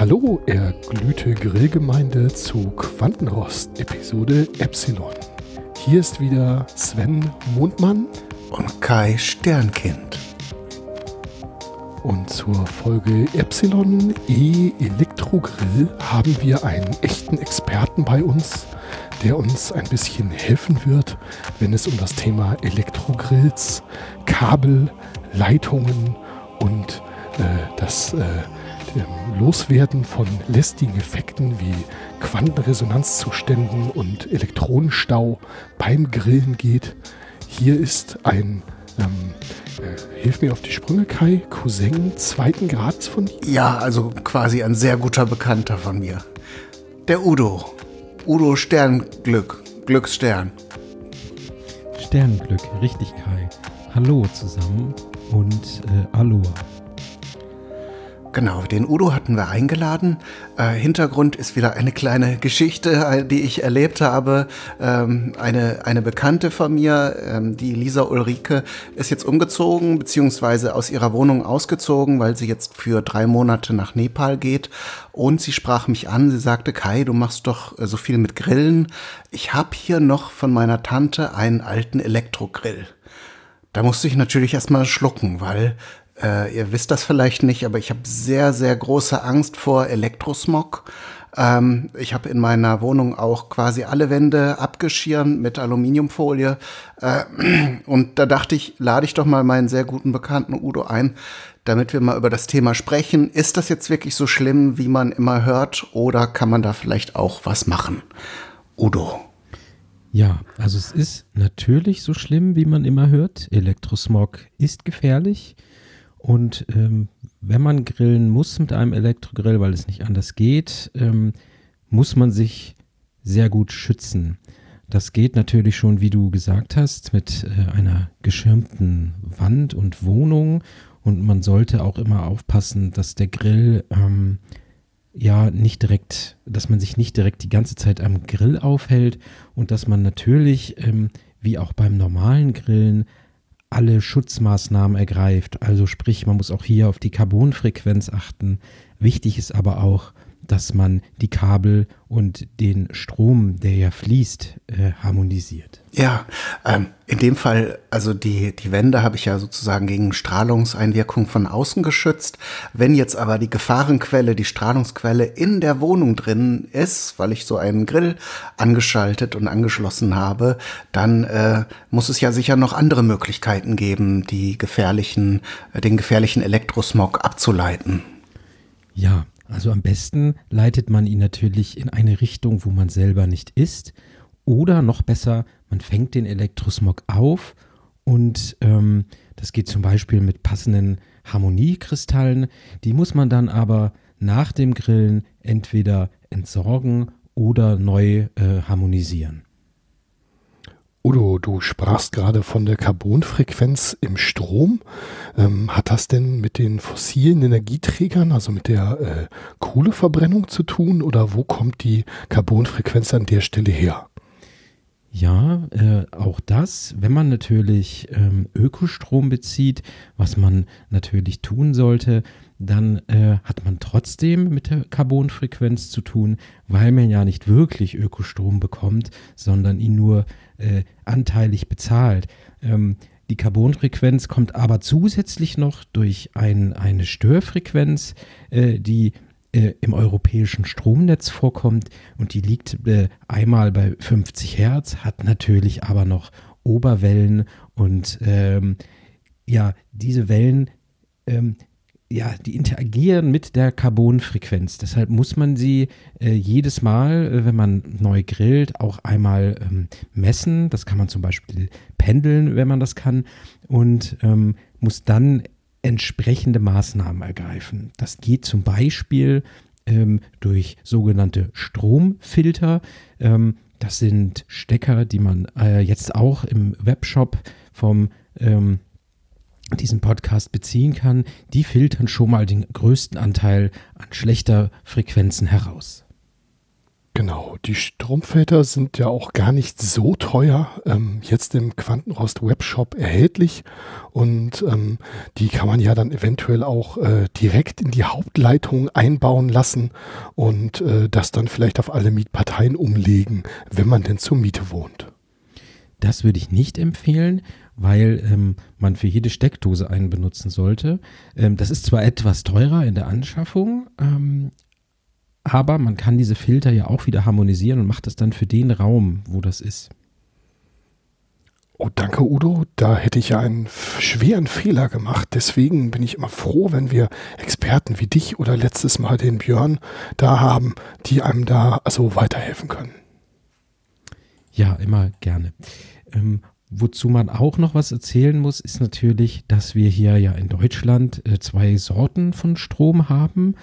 Hallo, erglühte Grillgemeinde zu Quantenrost, Episode Epsilon. Hier ist wieder Sven Mondmann und Kai Sternkind. Und zur Folge Epsilon E Elektrogrill haben wir einen echten Experten bei uns, der uns ein bisschen helfen wird, wenn es um das Thema Elektrogrills, Kabel, Leitungen und äh, das äh, Loswerden von lästigen Effekten wie Quantenresonanzzuständen und Elektronenstau beim Grillen geht. Hier ist ein, ähm, äh, hilf mir auf die Sprünge, Kai, Cousin zweiten Grades von dir? Ja, also quasi ein sehr guter Bekannter von mir. Der Udo. Udo Sternglück. Glücksstern. Sternglück, richtig, Kai. Hallo zusammen und äh, Aloha. Genau, den Udo hatten wir eingeladen. Äh, Hintergrund ist wieder eine kleine Geschichte, äh, die ich erlebt habe. Ähm, eine, eine Bekannte von mir, ähm, die Lisa Ulrike, ist jetzt umgezogen, beziehungsweise aus ihrer Wohnung ausgezogen, weil sie jetzt für drei Monate nach Nepal geht. Und sie sprach mich an, sie sagte, Kai, du machst doch äh, so viel mit Grillen. Ich habe hier noch von meiner Tante einen alten Elektrogrill. Da musste ich natürlich erstmal schlucken, weil äh, ihr wisst das vielleicht nicht, aber ich habe sehr, sehr große Angst vor Elektrosmog. Ähm, ich habe in meiner Wohnung auch quasi alle Wände abgeschirmt mit Aluminiumfolie. Äh, und da dachte ich, lade ich doch mal meinen sehr guten Bekannten Udo ein, damit wir mal über das Thema sprechen. Ist das jetzt wirklich so schlimm, wie man immer hört, oder kann man da vielleicht auch was machen? Udo. Ja, also es ist natürlich so schlimm, wie man immer hört. Elektrosmog ist gefährlich. Und ähm, wenn man grillen muss mit einem Elektrogrill, weil es nicht anders geht, ähm, muss man sich sehr gut schützen. Das geht natürlich schon, wie du gesagt hast, mit äh, einer geschirmten Wand und Wohnung. Und man sollte auch immer aufpassen, dass der Grill ähm, ja nicht direkt, dass man sich nicht direkt die ganze Zeit am Grill aufhält und dass man natürlich, ähm, wie auch beim normalen Grillen, alle Schutzmaßnahmen ergreift. Also sprich, man muss auch hier auf die Carbonfrequenz achten. Wichtig ist aber auch, dass man die Kabel und den Strom, der ja fließt, äh, harmonisiert. Ja, ähm, in dem Fall, also die, die Wände habe ich ja sozusagen gegen Strahlungseinwirkung von außen geschützt. Wenn jetzt aber die Gefahrenquelle, die Strahlungsquelle in der Wohnung drin ist, weil ich so einen Grill angeschaltet und angeschlossen habe, dann äh, muss es ja sicher noch andere Möglichkeiten geben, die gefährlichen, äh, den gefährlichen Elektrosmog abzuleiten. Ja, also am besten leitet man ihn natürlich in eine Richtung, wo man selber nicht ist. Oder noch besser, man fängt den Elektrosmog auf und ähm, das geht zum Beispiel mit passenden Harmoniekristallen. Die muss man dann aber nach dem Grillen entweder entsorgen oder neu äh, harmonisieren. Udo, du sprachst gerade von der Carbonfrequenz im Strom. Ähm, hat das denn mit den fossilen Energieträgern, also mit der äh, Kohleverbrennung zu tun oder wo kommt die Carbonfrequenz an der Stelle her? Ja, äh, auch das, wenn man natürlich ähm, Ökostrom bezieht, was man natürlich tun sollte, dann äh, hat man trotzdem mit der Carbonfrequenz zu tun, weil man ja nicht wirklich Ökostrom bekommt, sondern ihn nur äh, anteilig bezahlt. Ähm, die Carbonfrequenz kommt aber zusätzlich noch durch ein, eine Störfrequenz, äh, die äh, im europäischen Stromnetz vorkommt und die liegt äh, einmal bei 50 Hertz, hat natürlich aber noch Oberwellen und ähm, ja, diese Wellen ähm, ja, die interagieren mit der Carbonfrequenz. Deshalb muss man sie äh, jedes Mal, äh, wenn man neu grillt, auch einmal ähm, messen. Das kann man zum Beispiel pendeln, wenn man das kann. Und ähm, muss dann entsprechende Maßnahmen ergreifen. Das geht zum Beispiel ähm, durch sogenannte Stromfilter. Ähm, das sind Stecker, die man äh, jetzt auch im Webshop vom ähm, diesen Podcast beziehen kann, die filtern schon mal den größten Anteil an schlechter Frequenzen heraus. Genau, die Stromfilter sind ja auch gar nicht so teuer, ähm, jetzt im Quantenrost Webshop erhältlich und ähm, die kann man ja dann eventuell auch äh, direkt in die Hauptleitung einbauen lassen und äh, das dann vielleicht auf alle Mietparteien umlegen, wenn man denn zur Miete wohnt. Das würde ich nicht empfehlen, weil ähm, man für jede Steckdose einen benutzen sollte. Ähm, das ist zwar etwas teurer in der Anschaffung, ähm, aber man kann diese Filter ja auch wieder harmonisieren und macht das dann für den Raum, wo das ist. Oh, danke Udo. Da hätte ich ja einen schweren Fehler gemacht. Deswegen bin ich immer froh, wenn wir Experten wie dich oder letztes Mal den Björn da haben, die einem da also weiterhelfen können. Ja, immer gerne. Ähm, wozu man auch noch was erzählen muss, ist natürlich, dass wir hier ja in Deutschland äh, zwei Sorten von Strom haben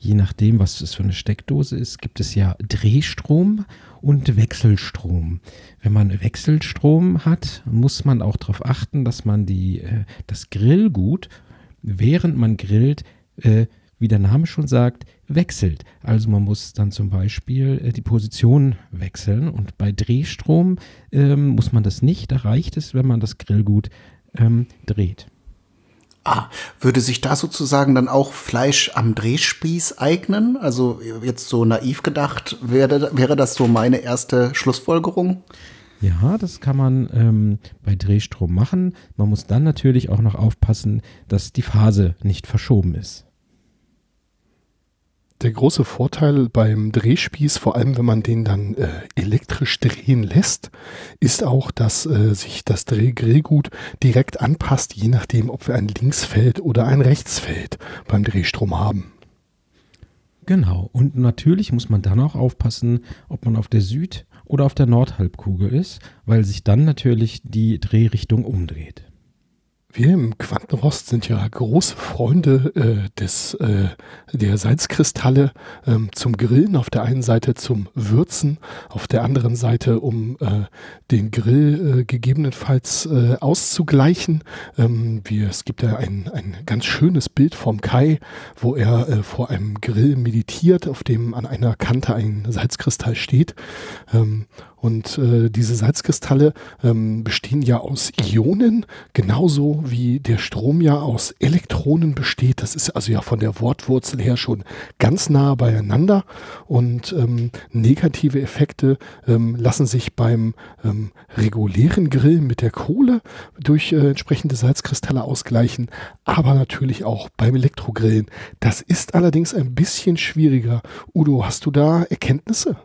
je nachdem, was das für eine Steckdose ist, gibt es ja Drehstrom und Wechselstrom. Wenn man Wechselstrom hat, muss man auch darauf achten, dass man die, äh, das Grillgut, während man grillt, äh, wie der Name schon sagt, wechselt. Also man muss dann zum Beispiel äh, die Position wechseln und bei Drehstrom ähm, muss man das nicht. Da reicht es, wenn man das Grillgut ähm, dreht. Ah, würde sich da sozusagen dann auch Fleisch am Drehspieß eignen? Also jetzt so naiv gedacht, wäre, wäre das so meine erste Schlussfolgerung? Ja, das kann man ähm, bei Drehstrom machen. Man muss dann natürlich auch noch aufpassen, dass die Phase nicht verschoben ist. Der große Vorteil beim Drehspieß, vor allem wenn man den dann äh, elektrisch drehen lässt, ist auch, dass äh, sich das Drehgrillgut direkt anpasst, je nachdem, ob wir ein Linksfeld oder ein Rechtsfeld beim Drehstrom haben. Genau, und natürlich muss man dann auch aufpassen, ob man auf der Süd- oder auf der Nordhalbkugel ist, weil sich dann natürlich die Drehrichtung umdreht. Wir im Quantenrost sind ja große Freunde äh, des, äh, der Salzkristalle ähm, zum Grillen. Auf der einen Seite zum Würzen, auf der anderen Seite, um äh, den Grill äh, gegebenenfalls äh, auszugleichen. Ähm, wir, es gibt ja ein, ein ganz schönes Bild vom Kai, wo er äh, vor einem Grill meditiert, auf dem an einer Kante ein Salzkristall steht. Ähm, und äh, diese Salzkristalle ähm, bestehen ja aus Ionen, genauso wie der Strom ja aus Elektronen besteht. Das ist also ja von der Wortwurzel her schon ganz nah beieinander. Und ähm, negative Effekte ähm, lassen sich beim ähm, regulären Grill mit der Kohle durch äh, entsprechende Salzkristalle ausgleichen, aber natürlich auch beim Elektrogrillen. Das ist allerdings ein bisschen schwieriger. Udo, hast du da Erkenntnisse?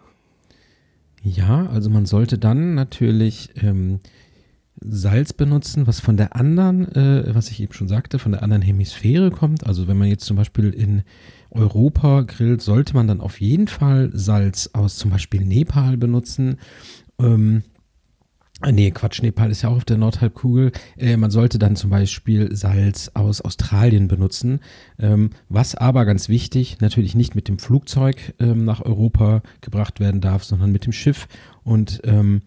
Ja, also man sollte dann natürlich ähm, Salz benutzen, was von der anderen, äh, was ich eben schon sagte, von der anderen Hemisphäre kommt. Also wenn man jetzt zum Beispiel in Europa grillt, sollte man dann auf jeden Fall Salz aus zum Beispiel Nepal benutzen. Ähm, nee, Quatsch, Nepal ist ja auch auf der Nordhalbkugel. Äh, man sollte dann zum Beispiel Salz aus Australien benutzen. Ähm, was aber ganz wichtig, natürlich nicht mit dem Flugzeug ähm, nach Europa gebracht werden darf, sondern mit dem Schiff. Und ähm,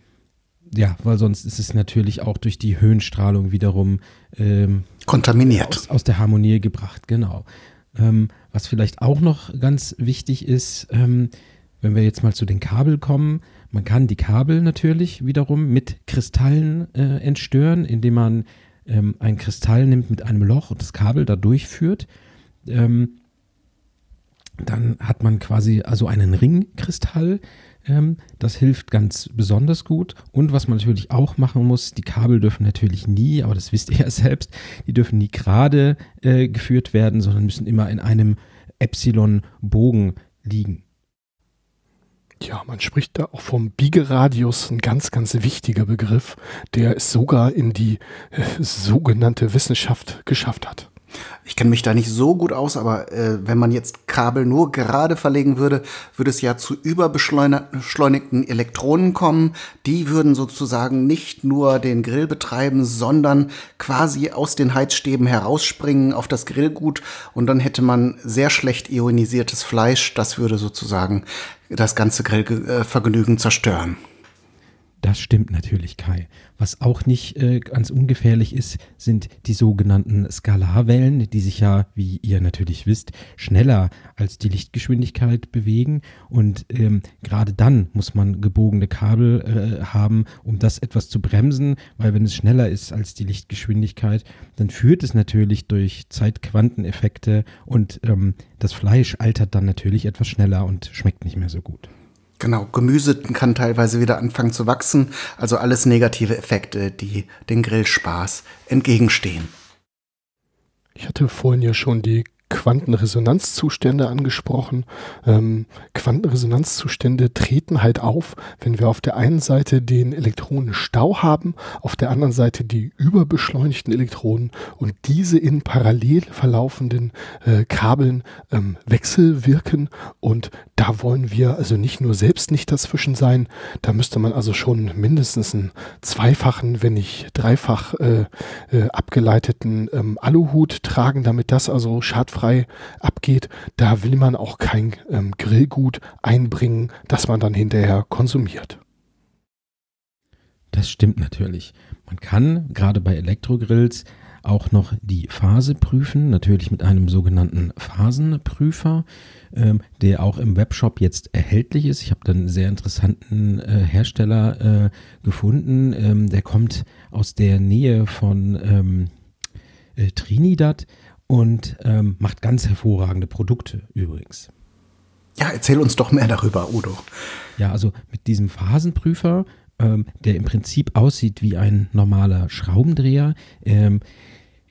ja, weil sonst ist es natürlich auch durch die Höhenstrahlung wiederum ähm, kontaminiert. Aus, aus, der Harmonie gebracht, genau. Ähm, was vielleicht auch noch ganz wichtig ist, ähm, wenn wir jetzt mal zu den Kabel kommen, man kann die Kabel natürlich wiederum mit Kristallen äh, entstören, indem man ähm, ein Kristall nimmt mit einem Loch und das Kabel da durchführt. Ähm, dann hat man quasi also einen Ringkristall. Ähm, das hilft ganz besonders gut. Und was man natürlich auch machen muss, die Kabel dürfen natürlich nie, aber das wisst ihr ja selbst, die dürfen nie gerade äh, geführt werden, sondern müssen immer in einem Epsilon-Bogen liegen. Ja, man spricht da auch vom Biegeradius, ein ganz, ganz wichtiger Begriff, der es sogar in die äh, sogenannte Wissenschaft geschafft hat. Ich kenne mich da nicht so gut aus, aber äh, wenn man jetzt Kabel nur gerade verlegen würde, würde es ja zu überbeschleunigten Elektronen kommen. Die würden sozusagen nicht nur den Grill betreiben, sondern quasi aus den Heizstäben herausspringen auf das Grillgut und dann hätte man sehr schlecht ionisiertes Fleisch. Das würde sozusagen das ganze Grillvergnügen zerstören. Das stimmt natürlich, Kai. Was auch nicht äh, ganz ungefährlich ist, sind die sogenannten Skalarwellen, die sich ja, wie ihr natürlich wisst, schneller als die Lichtgeschwindigkeit bewegen. Und ähm, gerade dann muss man gebogene Kabel äh, haben, um das etwas zu bremsen, weil wenn es schneller ist als die Lichtgeschwindigkeit, dann führt es natürlich durch Zeitquanteneffekte und ähm, das Fleisch altert dann natürlich etwas schneller und schmeckt nicht mehr so gut. Genau, Gemüse kann teilweise wieder anfangen zu wachsen. Also alles negative Effekte, die den Grillspaß entgegenstehen. Ich hatte vorhin ja schon die Quantenresonanzzustände angesprochen. Ähm, Quantenresonanzzustände treten halt auf, wenn wir auf der einen Seite den Elektronenstau haben, auf der anderen Seite die überbeschleunigten Elektronen und diese in parallel verlaufenden äh, Kabeln ähm, wechselwirken. Und da wollen wir also nicht nur selbst nicht dazwischen sein, da müsste man also schon mindestens einen zweifachen, wenn nicht dreifach äh, äh, abgeleiteten ähm, Aluhut tragen, damit das also schadfrei frei abgeht, da will man auch kein ähm, Grillgut einbringen, das man dann hinterher konsumiert. Das stimmt natürlich. Man kann gerade bei Elektrogrills auch noch die Phase prüfen, natürlich mit einem sogenannten Phasenprüfer, ähm, der auch im Webshop jetzt erhältlich ist. Ich habe dann einen sehr interessanten äh, Hersteller äh, gefunden. Ähm, der kommt aus der Nähe von ähm, äh, Trinidad und ähm, macht ganz hervorragende Produkte übrigens. Ja, erzähl uns doch mehr darüber, Udo. Ja, also mit diesem Phasenprüfer, ähm, der im Prinzip aussieht wie ein normaler Schraubendreher, ähm,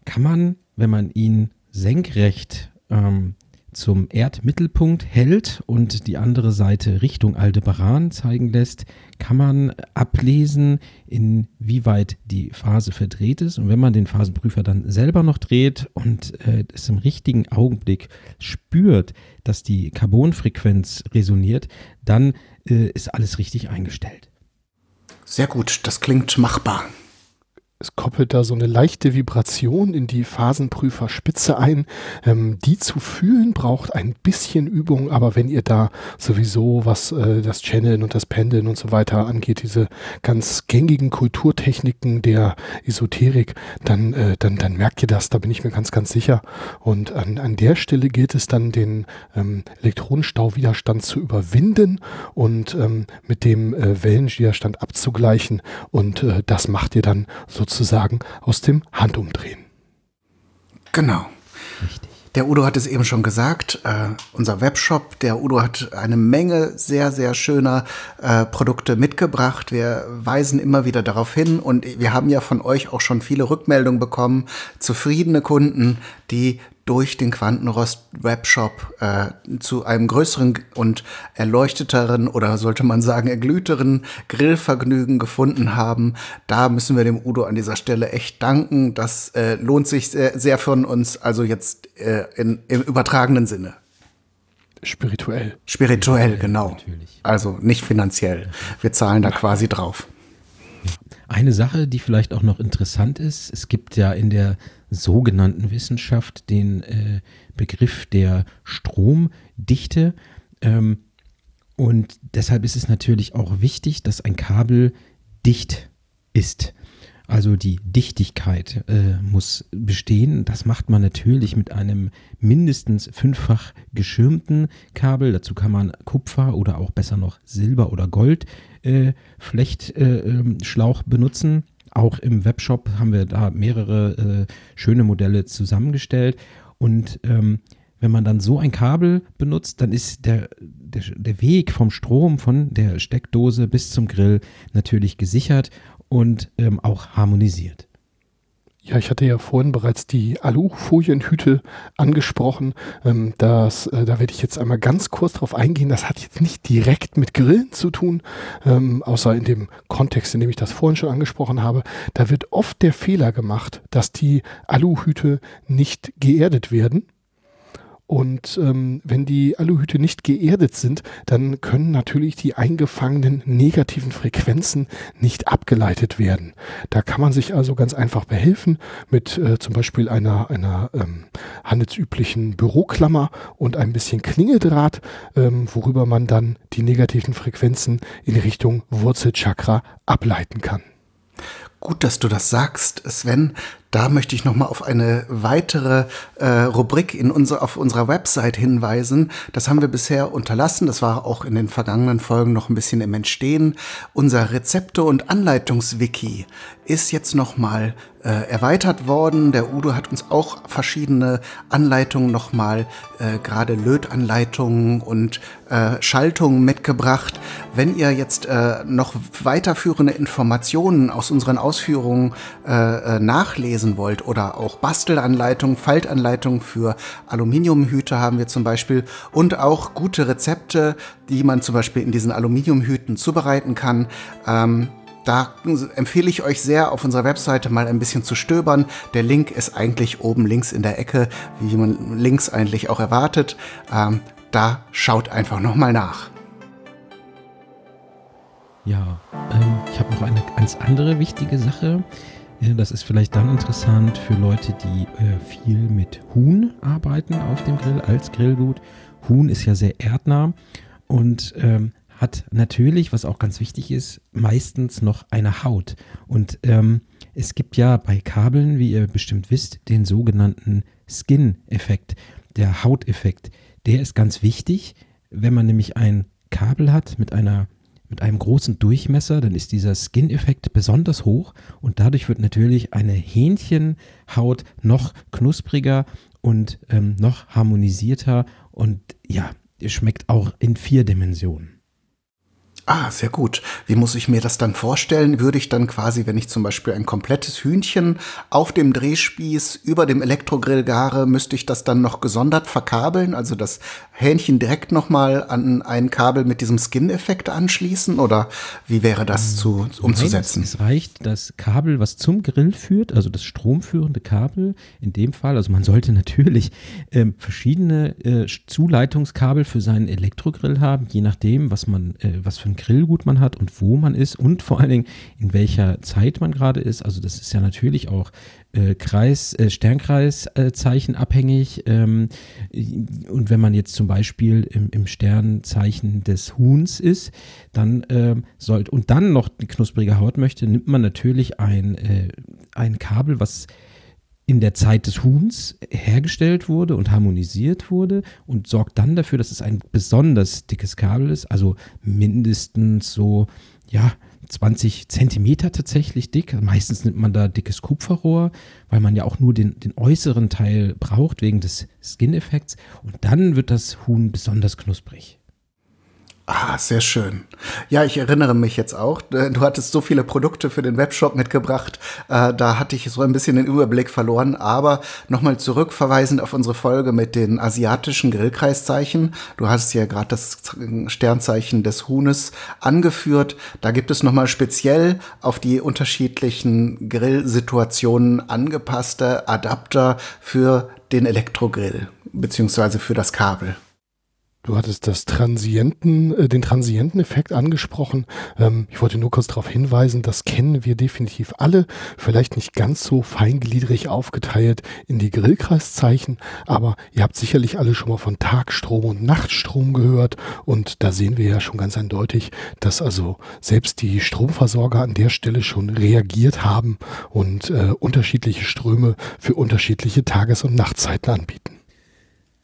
kann man, wenn man ihn senkrecht ähm, zum Erdmittelpunkt hält und die andere Seite Richtung Aldebaran zeigen lässt, kann man ablesen, inwieweit die Phase verdreht ist. Und wenn man den Phasenprüfer dann selber noch dreht und äh, es im richtigen Augenblick spürt, dass die Carbonfrequenz resoniert, dann äh, ist alles richtig eingestellt. Sehr gut, das klingt machbar es koppelt da so eine leichte Vibration in die Phasenprüferspitze ein. Ähm, die zu fühlen braucht ein bisschen Übung, aber wenn ihr da sowieso, was äh, das Channeln und das Pendeln und so weiter angeht, diese ganz gängigen Kulturtechniken der Esoterik, dann, äh, dann, dann merkt ihr das, da bin ich mir ganz, ganz sicher. Und an, an der Stelle gilt es dann, den ähm, Elektronenstauwiderstand zu überwinden und ähm, mit dem äh, Wellenwiderstand abzugleichen. Und äh, das macht ihr dann so sozusagen aus dem Handumdrehen. Genau. Richtig. Der Udo hat es eben schon gesagt, äh, unser Webshop, der Udo hat eine Menge sehr, sehr schöner äh, Produkte mitgebracht. Wir weisen immer wieder darauf hin und wir haben ja von euch auch schon viele Rückmeldungen bekommen, zufriedene Kunden, die durch den Quantenrost Webshop äh, zu einem größeren und erleuchteteren oder sollte man sagen erglühteren Grillvergnügen gefunden haben. Da müssen wir dem Udo an dieser Stelle echt danken. Das äh, lohnt sich sehr, sehr von uns, also jetzt äh, in, im übertragenen Sinne. Spirituell. Spirituell, genau. Natürlich. Also nicht finanziell. Wir zahlen da quasi drauf. Eine Sache, die vielleicht auch noch interessant ist, es gibt ja in der sogenannten Wissenschaft den äh, Begriff der Stromdichte. Ähm, und deshalb ist es natürlich auch wichtig, dass ein Kabel dicht ist. Also die Dichtigkeit äh, muss bestehen. Das macht man natürlich mit einem mindestens fünffach geschirmten Kabel. Dazu kann man Kupfer oder auch besser noch Silber oder Gold äh, Flechtschlauch äh, benutzen. Auch im Webshop haben wir da mehrere äh, schöne Modelle zusammengestellt. Und ähm, wenn man dann so ein Kabel benutzt, dann ist der, der, der Weg vom Strom von der Steckdose bis zum Grill natürlich gesichert und ähm, auch harmonisiert. Ja, ich hatte ja vorhin bereits die Alufolienhüte angesprochen. Ähm, das, äh, da werde ich jetzt einmal ganz kurz drauf eingehen. Das hat jetzt nicht direkt mit Grillen zu tun, ähm, außer in dem Kontext, in dem ich das vorhin schon angesprochen habe. Da wird oft der Fehler gemacht, dass die Aluhüte nicht geerdet werden. Und ähm, wenn die Aluhüte nicht geerdet sind, dann können natürlich die eingefangenen negativen Frequenzen nicht abgeleitet werden. Da kann man sich also ganz einfach behelfen mit äh, zum Beispiel einer, einer ähm, handelsüblichen Büroklammer und ein bisschen Klingeldraht, ähm, worüber man dann die negativen Frequenzen in Richtung Wurzelchakra ableiten kann. Gut, dass du das sagst, Sven. Da möchte ich nochmal auf eine weitere äh, Rubrik in unser, auf unserer Website hinweisen. Das haben wir bisher unterlassen. Das war auch in den vergangenen Folgen noch ein bisschen im Entstehen. Unser Rezepte- und Anleitungswiki ist jetzt nochmal äh, erweitert worden. Der Udo hat uns auch verschiedene Anleitungen nochmal, äh, gerade Lötanleitungen und äh, Schaltungen mitgebracht. Wenn ihr jetzt äh, noch weiterführende Informationen aus unseren Ausführungen äh, äh nachlesen lesen wollt oder auch Bastelanleitungen, Faltanleitungen für Aluminiumhüte haben wir zum Beispiel und auch gute Rezepte, die man zum Beispiel in diesen Aluminiumhüten zubereiten kann. Ähm, da empfehle ich euch sehr, auf unserer Webseite mal ein bisschen zu stöbern. Der Link ist eigentlich oben links in der Ecke, wie man links eigentlich auch erwartet. Ähm, da schaut einfach nochmal nach. Ja, ähm, ich habe noch eine ganz andere wichtige Sache. Das ist vielleicht dann interessant für Leute, die äh, viel mit Huhn arbeiten auf dem Grill als Grillgut. Huhn ist ja sehr erdnah und ähm, hat natürlich, was auch ganz wichtig ist, meistens noch eine Haut. Und ähm, es gibt ja bei Kabeln, wie ihr bestimmt wisst, den sogenannten Skin-Effekt, der Hauteffekt. Der ist ganz wichtig, wenn man nämlich ein Kabel hat mit einer mit einem großen Durchmesser, dann ist dieser Skin-Effekt besonders hoch und dadurch wird natürlich eine Hähnchenhaut noch knuspriger und ähm, noch harmonisierter und ja, schmeckt auch in vier Dimensionen. Ah, sehr gut. Wie muss ich mir das dann vorstellen? Würde ich dann quasi, wenn ich zum Beispiel ein komplettes Hühnchen auf dem Drehspieß über dem Elektrogrill gare, müsste ich das dann noch gesondert verkabeln? Also das Hähnchen direkt nochmal an ein Kabel mit diesem Skin-Effekt anschließen? Oder wie wäre das zu, umzusetzen? Nein, es reicht das Kabel, was zum Grill führt, also das stromführende Kabel in dem Fall. Also man sollte natürlich ähm, verschiedene äh, Zuleitungskabel für seinen Elektrogrill haben, je nachdem, was man, äh, was für ein Grillgut man hat und wo man ist und vor allen Dingen in welcher Zeit man gerade ist. Also das ist ja natürlich auch äh, Kreis, äh, Sternkreiszeichen äh, abhängig. Ähm, und wenn man jetzt zum Beispiel im, im Sternzeichen des Huhns ist, dann ähm, sollte und dann noch eine knusprige Haut möchte, nimmt man natürlich ein, äh, ein Kabel, was in der Zeit des Huhns hergestellt wurde und harmonisiert wurde und sorgt dann dafür, dass es ein besonders dickes Kabel ist, also mindestens so, ja, 20 Zentimeter tatsächlich dick. Meistens nimmt man da dickes Kupferrohr, weil man ja auch nur den, den äußeren Teil braucht wegen des Skin-Effekts. Und dann wird das Huhn besonders knusprig. Ah, sehr schön. Ja, ich erinnere mich jetzt auch. Äh, du hattest so viele Produkte für den Webshop mitgebracht. Äh, da hatte ich so ein bisschen den Überblick verloren. Aber nochmal zurückverweisend auf unsere Folge mit den asiatischen Grillkreiszeichen. Du hast ja gerade das Sternzeichen des Huhnes angeführt. Da gibt es nochmal speziell auf die unterschiedlichen Grillsituationen angepasste Adapter für den Elektrogrill beziehungsweise für das Kabel. Du hattest das Transienten, äh, den Transienteneffekt angesprochen. Ähm, ich wollte nur kurz darauf hinweisen, das kennen wir definitiv alle. Vielleicht nicht ganz so feingliedrig aufgeteilt in die Grillkreiszeichen, aber ihr habt sicherlich alle schon mal von Tagstrom und Nachtstrom gehört. Und da sehen wir ja schon ganz eindeutig, dass also selbst die Stromversorger an der Stelle schon reagiert haben und äh, unterschiedliche Ströme für unterschiedliche Tages- und Nachtzeiten anbieten.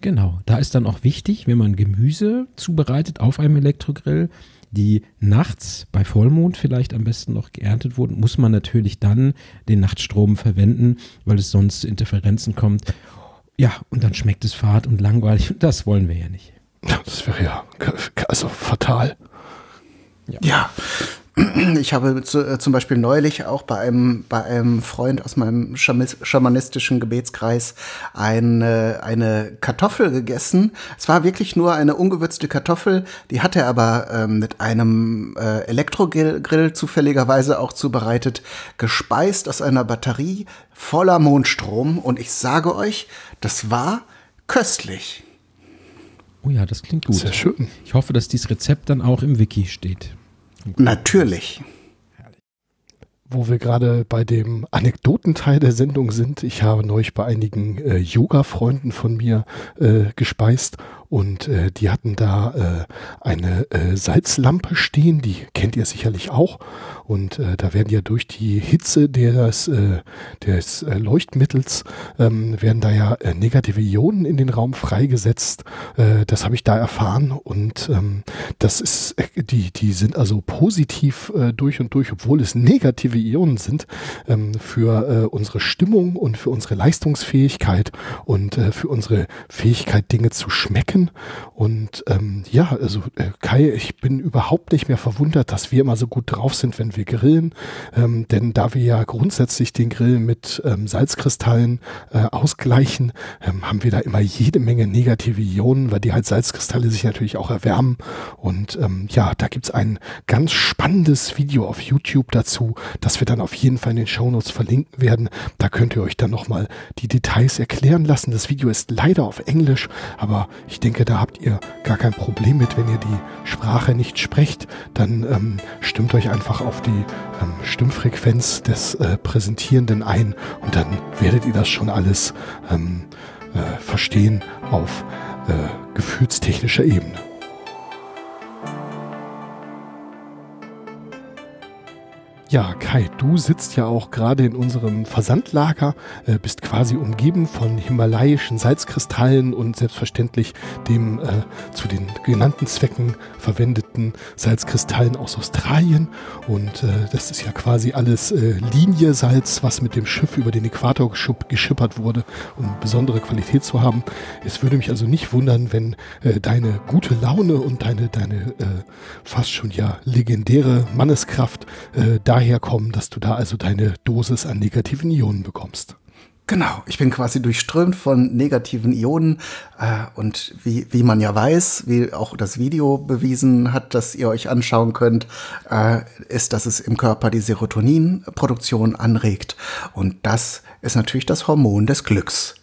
Genau, da ist dann auch wichtig, wenn man Gemüse zubereitet auf einem Elektrogrill, die nachts bei Vollmond vielleicht am besten noch geerntet wurden, muss man natürlich dann den Nachtstrom verwenden, weil es sonst zu Interferenzen kommt. Ja, und dann schmeckt es fad und langweilig und das wollen wir ja nicht. Das wäre ja also fatal. Ja. ja. Ich habe zu, äh, zum Beispiel neulich auch bei einem, bei einem Freund aus meinem schamanistischen Gebetskreis eine, eine Kartoffel gegessen. Es war wirklich nur eine ungewürzte Kartoffel, die hat er aber ähm, mit einem äh, Elektrogrill zufälligerweise auch zubereitet, gespeist aus einer Batterie voller Mondstrom. Und ich sage euch, das war köstlich. Oh ja, das klingt gut. Sehr schön. Ich hoffe, dass dieses Rezept dann auch im Wiki steht. Natürlich. Wo wir gerade bei dem Anekdotenteil der Sendung sind, ich habe neulich bei einigen äh, Yoga-Freunden von mir äh, gespeist und äh, die hatten da äh, eine äh, Salzlampe stehen, die kennt ihr sicherlich auch. Und äh, da werden ja durch die Hitze des, äh, des äh, Leuchtmittels, ähm, werden da ja äh, negative Ionen in den Raum freigesetzt. Äh, das habe ich da erfahren. Und ähm, das ist, äh, die, die sind also positiv äh, durch und durch, obwohl es negative Ionen sind, ähm, für äh, unsere Stimmung und für unsere Leistungsfähigkeit und äh, für unsere Fähigkeit, Dinge zu schmecken. Und ähm, ja, also äh, Kai, ich bin überhaupt nicht mehr verwundert, dass wir immer so gut drauf sind, wenn wir grillen. Ähm, denn da wir ja grundsätzlich den Grill mit ähm, Salzkristallen äh, ausgleichen, ähm, haben wir da immer jede Menge negative Ionen, weil die halt Salzkristalle sich natürlich auch erwärmen. Und ähm, ja, da gibt's ein ganz spannendes Video auf YouTube dazu, das wir dann auf jeden Fall in den Shownotes verlinken werden. Da könnt ihr euch dann nochmal die Details erklären lassen. Das Video ist leider auf Englisch, aber ich denke, da habt ihr gar kein Problem mit, wenn ihr die Sprache nicht sprecht. Dann ähm, stimmt euch einfach auf die ähm, Stimmfrequenz des äh, Präsentierenden ein und dann werdet ihr das schon alles ähm, äh, verstehen auf äh, gefühlstechnischer Ebene. Ja, Kai, du sitzt ja auch gerade in unserem Versandlager, äh, bist quasi umgeben von himalayischen Salzkristallen und selbstverständlich dem äh, zu den genannten Zwecken verwendeten Salzkristallen aus Australien. Und äh, das ist ja quasi alles äh, Liniesalz, was mit dem Schiff über den Äquator geschippert wurde, um besondere Qualität zu haben. Es würde mich also nicht wundern, wenn äh, deine gute Laune und deine, deine äh, fast schon ja legendäre Manneskraft äh, daher kommen, dass du da also deine Dosis an negativen Ionen bekommst. Genau, ich bin quasi durchströmt von negativen Ionen äh, und wie, wie man ja weiß, wie auch das Video bewiesen hat, das ihr euch anschauen könnt, äh, ist, dass es im Körper die Serotoninproduktion anregt und das ist natürlich das Hormon des Glücks.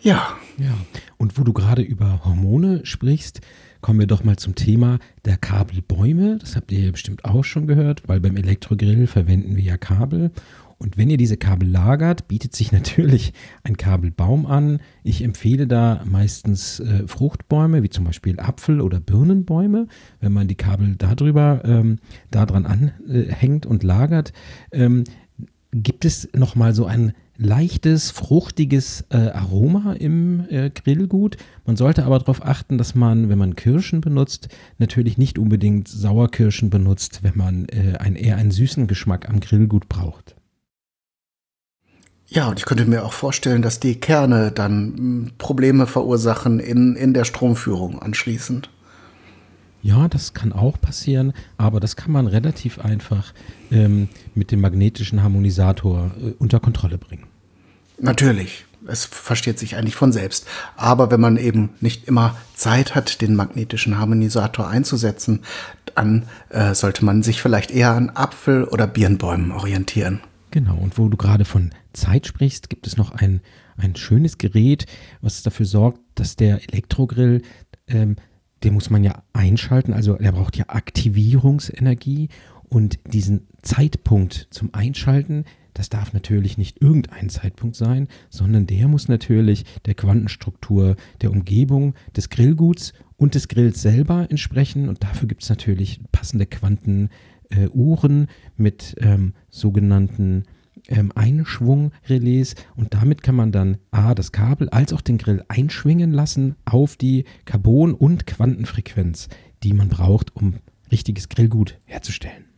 Ja. Ja, und wo du gerade über Hormone sprichst, kommen wir doch mal zum Thema der Kabelbäume. Das habt ihr bestimmt auch schon gehört, weil beim Elektrogrill verwenden wir ja Kabel. Und wenn ihr diese Kabel lagert, bietet sich natürlich ein Kabelbaum an. Ich empfehle da meistens äh, Fruchtbäume, wie zum Beispiel Apfel- oder Birnenbäume. Wenn man die Kabel darüber, ähm, daran anhängt und lagert, ähm, gibt es nochmal so ein leichtes, fruchtiges äh, Aroma im äh, Grillgut. Man sollte aber darauf achten, dass man, wenn man Kirschen benutzt, natürlich nicht unbedingt Sauerkirschen benutzt, wenn man äh, ein, eher einen süßen Geschmack am Grillgut braucht. Ja, und ich könnte mir auch vorstellen, dass die Kerne dann mh, Probleme verursachen in, in der Stromführung anschließend. Ja, das kann auch passieren, aber das kann man relativ einfach ähm, mit dem magnetischen Harmonisator äh, unter Kontrolle bringen. Natürlich, es versteht sich eigentlich von selbst. Aber wenn man eben nicht immer Zeit hat, den magnetischen Harmonisator einzusetzen, dann äh, sollte man sich vielleicht eher an Apfel- oder Birnbäumen orientieren. Genau, und wo du gerade von Zeit sprichst, gibt es noch ein, ein schönes Gerät, was dafür sorgt, dass der Elektrogrill, ähm, den muss man ja einschalten, also er braucht ja Aktivierungsenergie und diesen Zeitpunkt zum Einschalten, das darf natürlich nicht irgendein Zeitpunkt sein, sondern der muss natürlich der Quantenstruktur der Umgebung des Grillguts und des Grills selber entsprechen. Und dafür gibt es natürlich passende Quantenuhren mit ähm, sogenannten ähm, Einschwungrelais. Und damit kann man dann A, das Kabel als auch den Grill einschwingen lassen auf die Carbon- und Quantenfrequenz, die man braucht, um richtiges Grillgut herzustellen.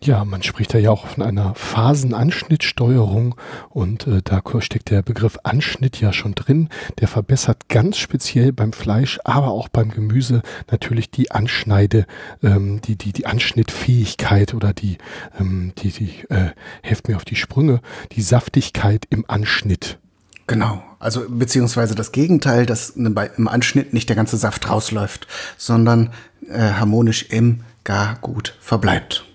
Ja, man spricht da ja auch von einer Phasenanschnittsteuerung und äh, da steckt der Begriff Anschnitt ja schon drin. Der verbessert ganz speziell beim Fleisch, aber auch beim Gemüse natürlich die Anschneide, ähm, die, die, die Anschnittfähigkeit oder die, ähm, die, die, äh, helft mir auf die Sprünge, die Saftigkeit im Anschnitt. Genau, also beziehungsweise das Gegenteil, dass im Anschnitt nicht der ganze Saft rausläuft, sondern äh, harmonisch im Gargut verbleibt.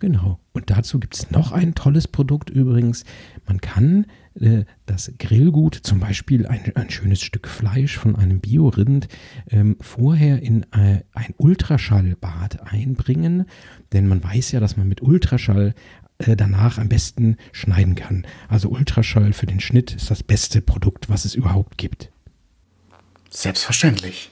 Genau. Und dazu gibt es noch ein tolles Produkt übrigens. Man kann äh, das Grillgut, zum Beispiel ein, ein schönes Stück Fleisch von einem Biorind, ähm, vorher in äh, ein Ultraschallbad einbringen. Denn man weiß ja, dass man mit Ultraschall äh, danach am besten schneiden kann. Also Ultraschall für den Schnitt ist das beste Produkt, was es überhaupt gibt. Selbstverständlich.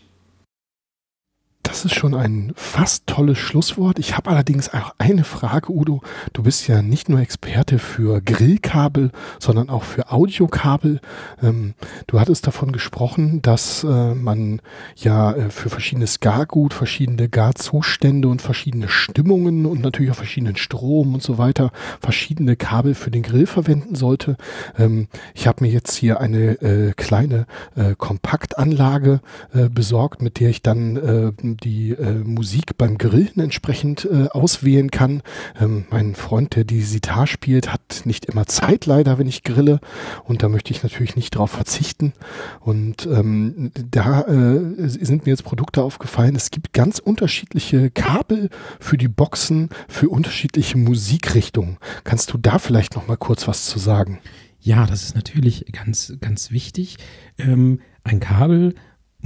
Das ist schon ein fast tolles Schlusswort. Ich habe allerdings auch eine Frage, Udo. Du bist ja nicht nur Experte für Grillkabel, sondern auch für Audiokabel. Ähm, du hattest davon gesprochen, dass äh, man ja äh, für verschiedenes Gargut, verschiedene Garzustände und verschiedene Stimmungen und natürlich auch verschiedenen Strom und so weiter verschiedene Kabel für den Grill verwenden sollte. Ähm, ich habe mir jetzt hier eine äh, kleine äh, Kompaktanlage äh, besorgt, mit der ich dann die äh, Musik beim Grillen entsprechend äh, auswählen kann. Ähm, mein Freund, der die Sitar spielt, hat nicht immer Zeit leider, wenn ich grille. Und da möchte ich natürlich nicht drauf verzichten. Und ähm, da äh, sind mir jetzt Produkte aufgefallen. Es gibt ganz unterschiedliche Kabel für die Boxen, für unterschiedliche Musikrichtungen. Kannst du da vielleicht noch mal kurz was zu sagen? Ja, das ist natürlich ganz, ganz wichtig. Ähm, ein Kabel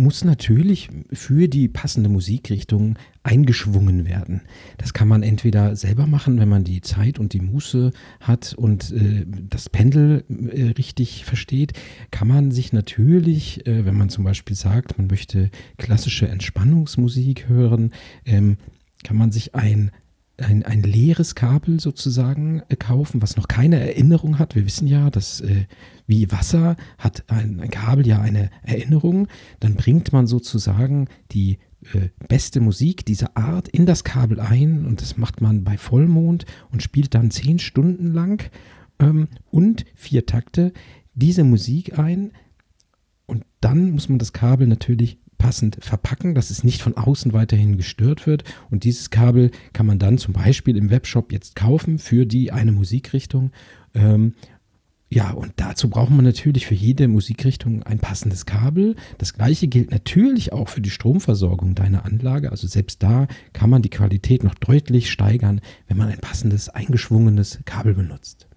muss natürlich für die passende Musikrichtung eingeschwungen werden. Das kann man entweder selber machen, wenn man die Zeit und die Muße hat und äh, das Pendel äh, richtig versteht. Kann man sich natürlich, äh, wenn man zum Beispiel sagt, man möchte klassische Entspannungsmusik hören, ähm, kann man sich ein ein, ein leeres Kabel sozusagen äh, kaufen, was noch keine Erinnerung hat. Wir wissen ja, dass äh, wie Wasser hat ein, ein, Kabel ja eine Erinnerung. Dann bringt man sozusagen die äh, beste Musik dieser Art in das Kabel ein und das macht man bei Vollmond und spielt dann zehn Stunden lang ähm, und vier Takte diese Musik ein. Und dann muss man das Kabel natürlich passend verpacken, dass es nicht von außen weiterhin gestört wird. Und dieses Kabel kann man dann zum Beispiel im Webshop jetzt kaufen für die eine Musikrichtung. Ähm, ja, und dazu braucht man natürlich für jede Musikrichtung ein passendes Kabel. Das gleiche gilt natürlich auch für die Stromversorgung deiner Anlage. Also selbst da kann man die Qualität noch deutlich steigern, wenn man ein passendes eingeschwungenes Kabel benutzt.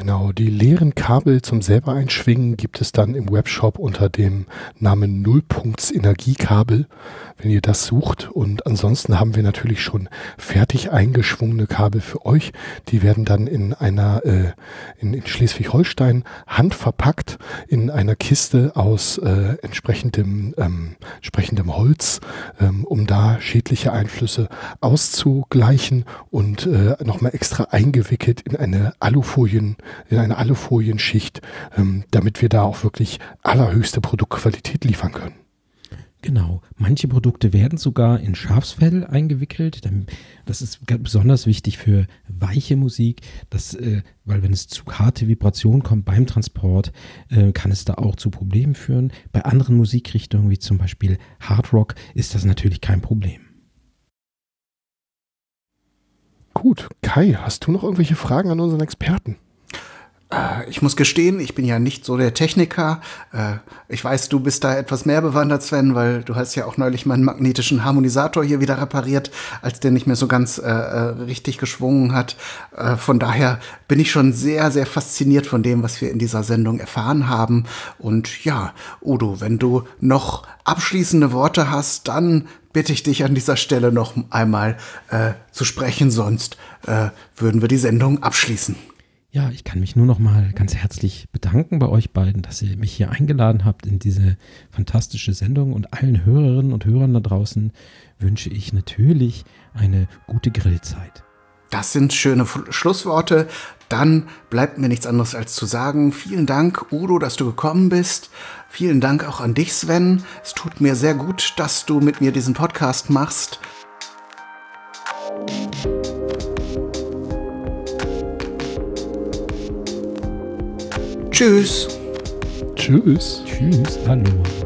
Genau, die leeren Kabel zum selber einschwingen gibt es dann im Webshop unter dem Namen Nullpunkts Energiekabel, wenn ihr das sucht. Und ansonsten haben wir natürlich schon fertig eingeschwungene Kabel für euch. Die werden dann in einer, äh, in, in Schleswig-Holstein handverpackt in einer Kiste aus äh, entsprechendem, ähm, entsprechendem Holz, ähm, um da schädliche Einflüsse auszugleichen und äh, nochmal extra eingewickelt in eine Alufolien in eine Alufolienschicht, ähm, damit wir da auch wirklich allerhöchste Produktqualität liefern können. Genau. Manche Produkte werden sogar in Schafsfell eingewickelt. Das ist besonders wichtig für weiche Musik, das, äh, weil wenn es zu harte Vibrationen kommt beim Transport, äh, kann es da auch zu Problemen führen. Bei anderen Musikrichtungen, wie zum Beispiel Hard Rock, ist das natürlich kein Problem. Gut, Kai, hast du noch irgendwelche Fragen an unseren Experten? Äh, ich muss gestehen, ich bin ja nicht so der Techniker. Äh, ich weiß, du bist da etwas mehr bewandert, Sven, weil du hast ja auch neulich meinen magnetischen Harmonisator hier wieder repariert, als der nicht mehr so ganz äh, richtig geschwungen hat. von daher bin ich schon sehr, sehr fasziniert von dem, was wir in dieser Sendung erfahren haben. Und ja, Udo, wenn du noch abschließende Worte hast, dann bitte ich dich an dieser Stelle noch einmal zu sprechen, sonst würden wir die Sendung abschließen. Ja, ich kann mich nur noch mal ganz herzlich bedanken bei euch beiden, dass ihr mich hier eingeladen habt in diese fantastische Sendung und allen Hörerinnen und Hörern da draußen wünsche ich natürlich eine gute Grillzeit. Das sind schöne Schlussworte. Dann bleibt mir nichts anderes als zu sagen, vielen Dank, Udo, dass du gekommen bist. Vielen Dank auch an dich, Sven. Es tut mir sehr gut, dass du mit mir diesen Podcast machst. Tschüss. Tschüss. Tschüss. Hallo.